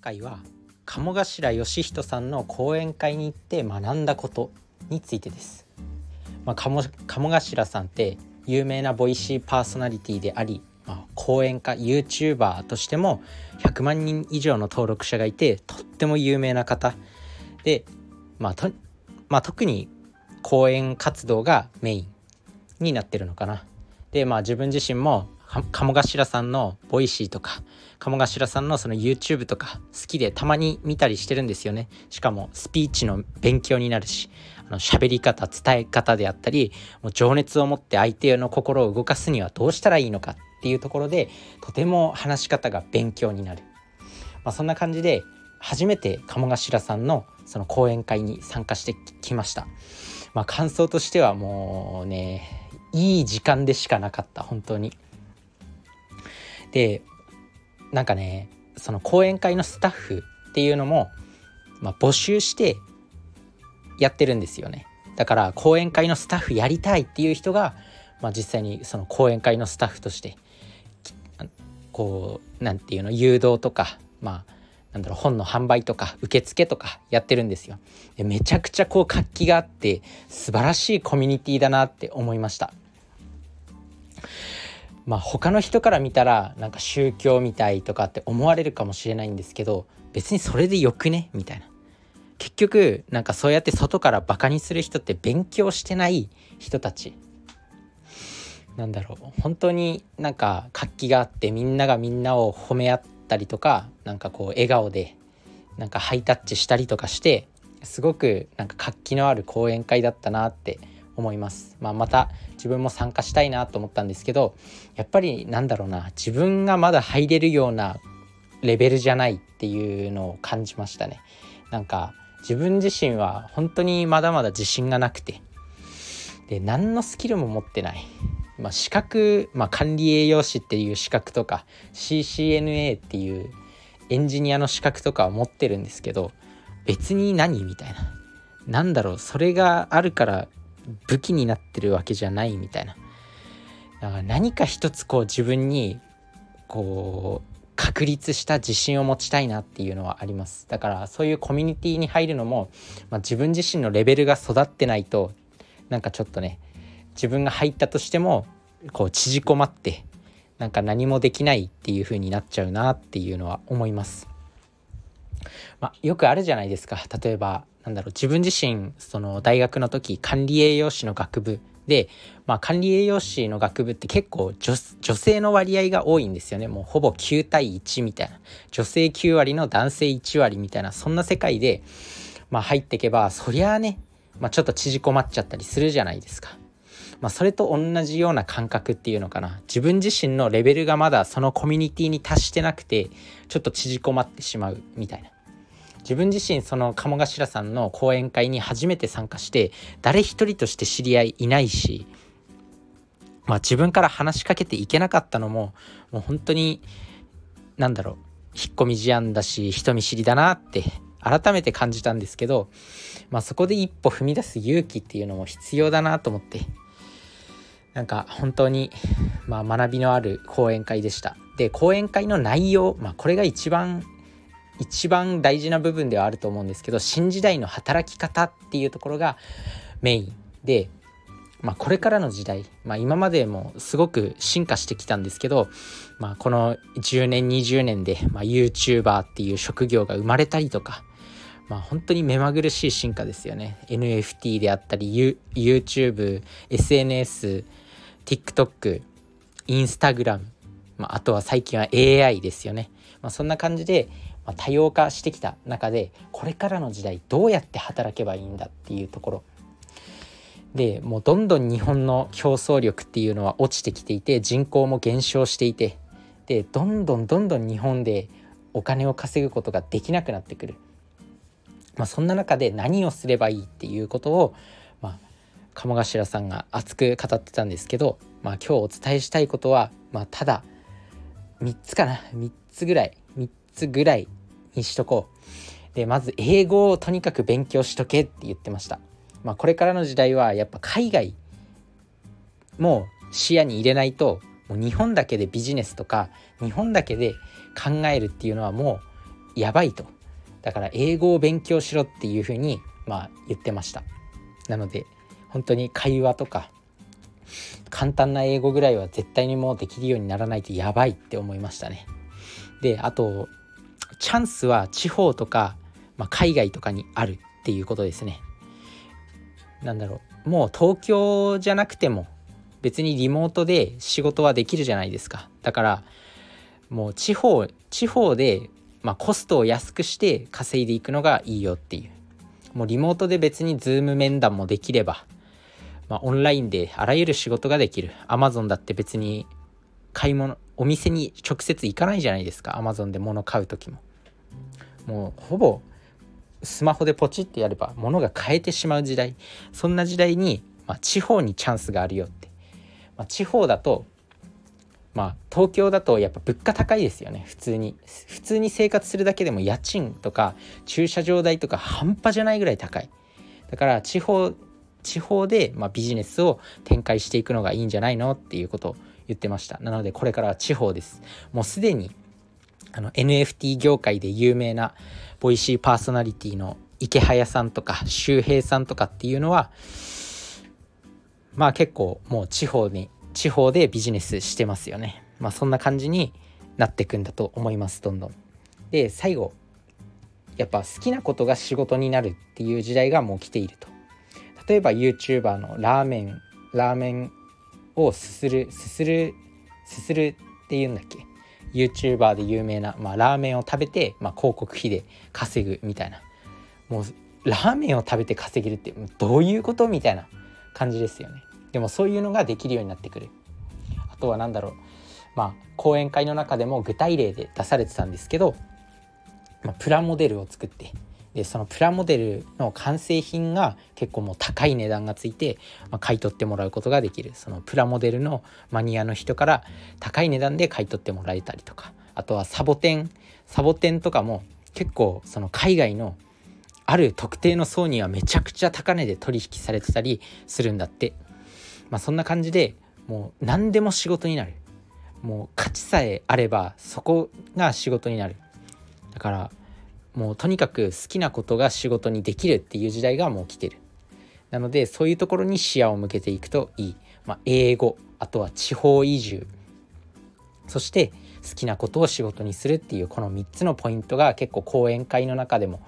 回は鴨頭義人さんの講演会に行って学んだことについてです。まあ、鴨鴨頭さんって有名なボイシーパーソナリティであり、まあ、講演家 YouTuber としても100万人以上の登録者がいてとっても有名な方で、まあとまあ、特に講演活動がメインになってるのかな。でまあ自分自身も鴨頭さんの Voicy とか鴨頭さんのその YouTube とか好きでたまに見たりしてるんですよねしかもスピーチの勉強になるしあの喋り方伝え方であったりもう情熱を持って相手の心を動かすにはどうしたらいいのかっていうところでとても話し方が勉強になる、まあ、そんな感じで初めて鴨頭さんのその講演会に参加してきました。まあ、感想としてはもうねいい時間でしかなかった本当に。でなんかねその講演会のスタッフっていうのも、まあ、募集してやってるんですよね。だから講演会のスタッフやりたいっていう人が、まあ、実際にその講演会のスタッフとしてこうなんていうの誘導とかまあなんだろう本の販売とか受付とかやってるんですよ。でめちゃくちゃこう活気があって素晴らしいコミュニティだなって思いました。まあ他の人から見たらなんか宗教みたいとかって思われるかもしれないんですけど別にそれでよくね？みたいな。結局なんかそうやって外からバカにする人って勉強してない人たち。なんだろう。本当になんか活気があってみんながみんなを褒め合ったりとかなんかこう笑顔でなんかハイタッチしたりとかしてすごくなんか活気のある講演会だったなって思います。まあ、また自分も参加したいなと思ったんですけどやっぱりなんだろうな自分がまだ入れるようなレベルじゃないっていうのを感じましたね。なんか自分自身は本当にまだまだ自信がなくてで何のスキルも持ってない。まあ、資格、まあ、管理栄養士っていう資格とか CCNA っていうエンジニアの資格とかは持ってるんですけど別に何みたいな。なんだろうそれがあるから武器になってるわけじゃないみたいな。だから何か一つこう自分にこう確立した自信を持ちたいなっていうのはあります。だからそういうコミュニティに入るのも、まあ、自分自身のレベルが育ってないとなんかちょっとね自分が入ったとしてもこう縮こまってなんか何もできないっていう風になっちゃうなっていうのは思います。まあ、よくあるじゃないですか。例えばなんだろう自分自身その大学の時管理栄養士の学部で、まあ、管理栄養士の学部って結構女性の割合が多いんですよね。もうほぼ9対1みたいな。女性9割の男性1割みたいなそんな世界で、まあ、入っていけばそりゃあね、まあ、ちょっと縮こまっちゃったりするじゃないですか。まあ、それと同じような感覚っていうのかな。自分自身のレベルがまだそのコミュニティに達してなくてちょっと縮こまってしまうみたいな。自分自身その鴨頭さんの講演会に初めて参加して誰一人として知り合いいないしまあ自分から話しかけていけなかったのももう本当に何だろう引っ込み思案だし人見知りだなって改めて感じたんですけど、まあ、そこで一歩踏み出す勇気っていうのも必要だなと思ってなんか本当に、まあ、学びのある講演会でした。で講演会の内容、まあ、これが一番一番大事な部分ではあると思うんですけど新時代の働き方っていうところがメインで、まあ、これからの時代、まあ、今までもすごく進化してきたんですけど、まあ、この10年20年で、まあ、YouTuber っていう職業が生まれたりとか、まあ、本当に目まぐるしい進化ですよね。NFT であったり YouTube、SNS、TikTok、Instagram、まあ、あとは最近は AI ですよね、まあ、そんな感じでま多様化してきた中でこれからの時代どうやって働けばいいんだっていうところ。でもうどんどん日本の競争力っていうのは落ちてきていて人口も減少していてでどんどんどんどん日本でお金を稼ぐことができなくなってくる、まあ、そんな中で何をすればいいっていうことを、まあ、鴨頭さんが熱く語ってたんですけど、まあ、今日お伝えしたいことは、まあ、ただ3つかな。3つぐらい。ぐらいにしとこう。でまず英語をとにかく勉強しとけって言ってました、まあ、これからの時代はやっぱ海外も視野に入れないともう日本だけでビジネスとか日本だけで考えるっていうのはもうやばいと。だから英語を勉強しろっていうふうにまあ言ってました。なので本当に会話とか簡単な英語ぐらいは絶対にもうできるようにならないとやばいって思いましたね。であとチャンスは地方とか、まあ、海外とかにあるっていうことですね。なんだろう。もう東京じゃなくても別にリモートで仕事はできるじゃないですか。だからもう地方地方で、まあ、コストを安くして稼いでいくのがいいよっていう。もうリモートで別に Zoom 面談もできれば、まあ、オンラインであらゆる仕事ができる。Amazon だって別に買い物お店に直接行かないじゃないですか。Amazon で物買う時も。もうほぼスマホでポチってやれば物が買えてしまう時代。そんな時代に、まあ、地方にチャンスがあるよって、まあ、地方だとまあ東京だとやっぱ物価高いですよね。普通に。普通に生活するだけでも家賃とか駐車場代とか半端じゃないぐらい高い。だから地方地方でまあビジネスを展開していくのがいいんじゃないのっていうことを言ってました。なのでこれからは地方です。もうすでにあの NFT 業界で有名なボイシーパーソナリティの池早さんとか周平さんとかっていうのはまあ結構もう地方に地方でビジネスしてますよね。まあそんな感じになってくんだと思いますどんどん。で最後やっぱ好きなことが仕事になるっていう時代がもう来ていると。例えば YouTuber のラーメンラーメンをすするすするすするっていうんだっけ？YouTuber で有名な、まあ、ラーメンを食べて、まあ、広告費で稼ぐみたいな。もうラーメンを食べて稼げるってどういうことみたいな感じですよね。でもそういうのができるようになってくる。あとは何だろう。まあ講演会の中でも具体例で出されてたんですけど、まあ、プラモデルを作ってでそのプラモデルの完成品が結構もう高い値段がついて、まあ、買い取ってもらうことができる。そのプラモデルのマニアの人から高い値段で買い取ってもらえたりとか。あとはサボテン。サボテンとかも結構その海外のある特定の層にはめちゃくちゃ高値で取引されてたりするんだって。まあそんな感じでもう何でも仕事になる。もう価値さえあればそこが仕事になる。だからもうとにかく好きなことが仕事にできるっていう時代がもう来てる。なのでそういうところに視野を向けていくといい、まあ、英語あとは地方移住。そして好きなことを仕事にするっていうこの3つのポイントが結構講演会の中でも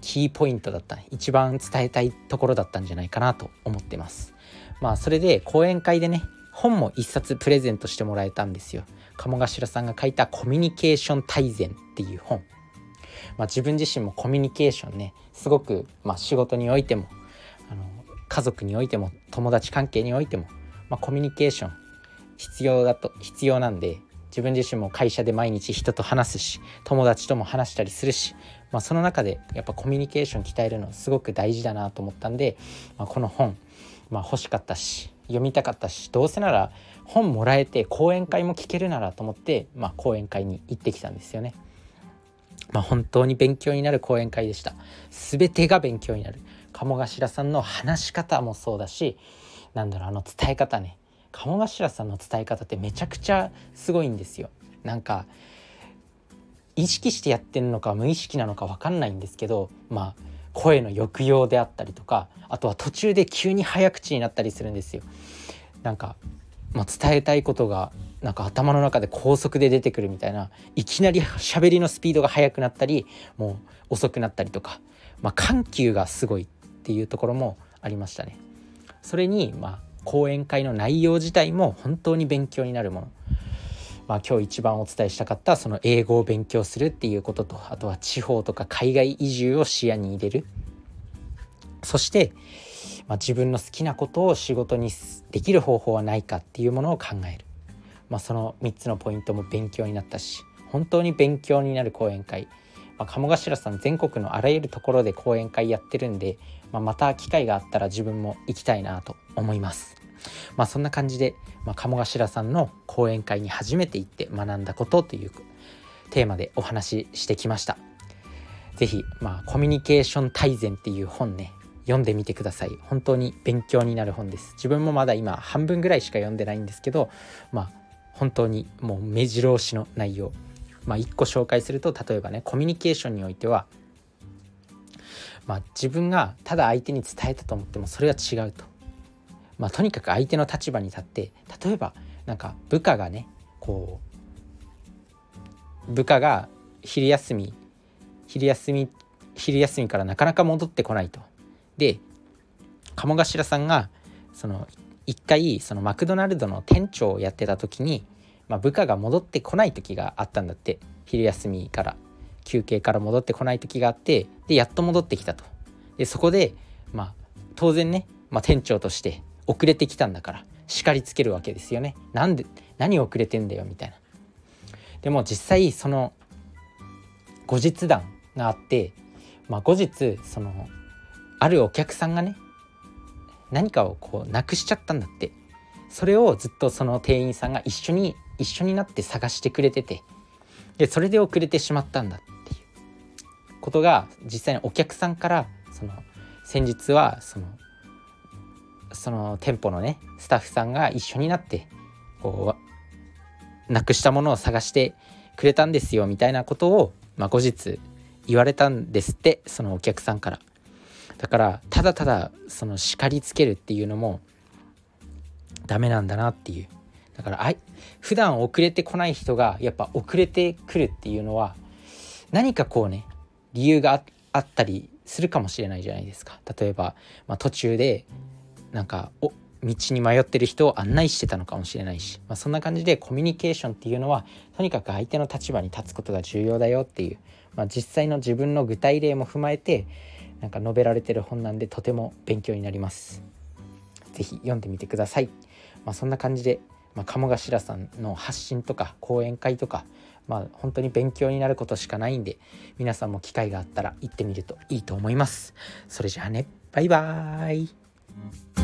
キーポイントだった一番伝えたいところだったんじゃないかなと思ってます。まあそれで講演会でね本も一冊プレゼントしてもらえたんですよ。鴨頭さんが書いたコミュニケーション大全っていう本。まあ、自分自身もコミュニケーションねすごく、まあ、仕事においてもあの家族においても友達関係においても、まあ、コミュニケーション必要だと必要なんで自分自身も会社で毎日人と話すし友達とも話したりするし、まあ、その中でやっぱコミュニケーション鍛えるのすごく大事だなと思ったんで、まあ、この本、まあ、欲しかったし読みたかったしどうせなら本もらえて講演会も聞けるならと思って、まあ、講演会に行ってきたんですよね。まあ、本当に勉強になる講演会でした。全てが勉強になる。鴨頭さんの話し方もそうだし、なんだろう、あの伝え方ね。鴨頭さんの伝え方ってめちゃくちゃすごいんですよ。なんか、意識してやってるのか無意識なのか分かんないんですけど、まあ、声の抑揚であったりとか、あとは途中で急に早口になったりするんですよ。なんか、まあ、伝えたいことがなんか頭の中で高速で出てくるみたいないきなり 喋りのスピードが速くなったりもう遅くなったりとか、まあ、緩急がすごいっていうところもありましたね。それにまあ講演会の内容自体も本当に勉強になるもの。まあ、今日一番お伝えしたかったその英語を勉強するっていうこととあとは地方とか海外移住を視野に入れるそして、まあ、自分の好きなことを仕事にできる方法はないかっていうものを考えるまあ、その3つのポイントも勉強になったし本当に勉強になる講演会、まあ、鴨頭さん全国のあらゆるところで講演会やってるんで、まあ、また機会があったら自分も行きたいなと思います。まあ、そんな感じで、まあ、鴨頭さんの講演会に初めて行って学んだことというテーマでお話ししてきました。是非、まあ、コミュニケーション大全っていう本ね読んでみてください。本当に勉強になる本です。自分もまだ今半分ぐらいしか読んでないんですけどまあ本当にもう目白押しの内容。まあ1個紹介すると例えばねコミュニケーションにおいてはまあ、自分がただ相手に伝えたと思ってもそれは違うと、まあ、とにかく相手の立場に立って例えばなんか部下がねこう部下が昼休み昼休み昼休みからなかなか戻ってこないと。で鴨頭さんがその一回そのマクドナルドの店長をやってた時に、まあ、部下が戻ってこない時があったんだって。昼休みから休憩から戻ってこない時があってでやっと戻ってきたと。でそこでまあ当然ね、まあ、店長として遅れてきたんだから叱りつけるわけですよね。なんで何遅れてんだよみたいな。でも実際その後日談があって、まあ、後日そのあるお客さんがね何かをこうなくしちゃったんだって。それをずっとその店員さんが一緒に一緒になって探してくれてて。でそれで遅れてしまったんだっていう。ことが実際にお客さんからその先日はそのその店舗のねスタッフさんが一緒になってこうなくしたものを探してくれたんですよみたいなことを、まあ、後日言われたんですってそのお客さんから。だからただただその叱りつけるっていうのもダメなんだなっていう。だからあい普段遅れてこない人がやっぱ遅れてくるっていうのは何かこうね理由があったりするかもしれないじゃないですか。例えば、まあ、途中でなんかお道に迷ってる人を案内してたのかもしれないし、まあ、そんな感じでコミュニケーションっていうのはとにかく相手の立場に立つことが重要だよっていう、まあ、実際の自分の具体例も踏まえてなんか述べられてる本なんでとても勉強になります。是非読んでみてください。まあ、そんな感じで、まあ、鴨頭さんの発信とか講演会とかまあ本当に勉強になることしかないんで皆さんも機会があったら行ってみるといいと思います。それじゃあねバイバーイ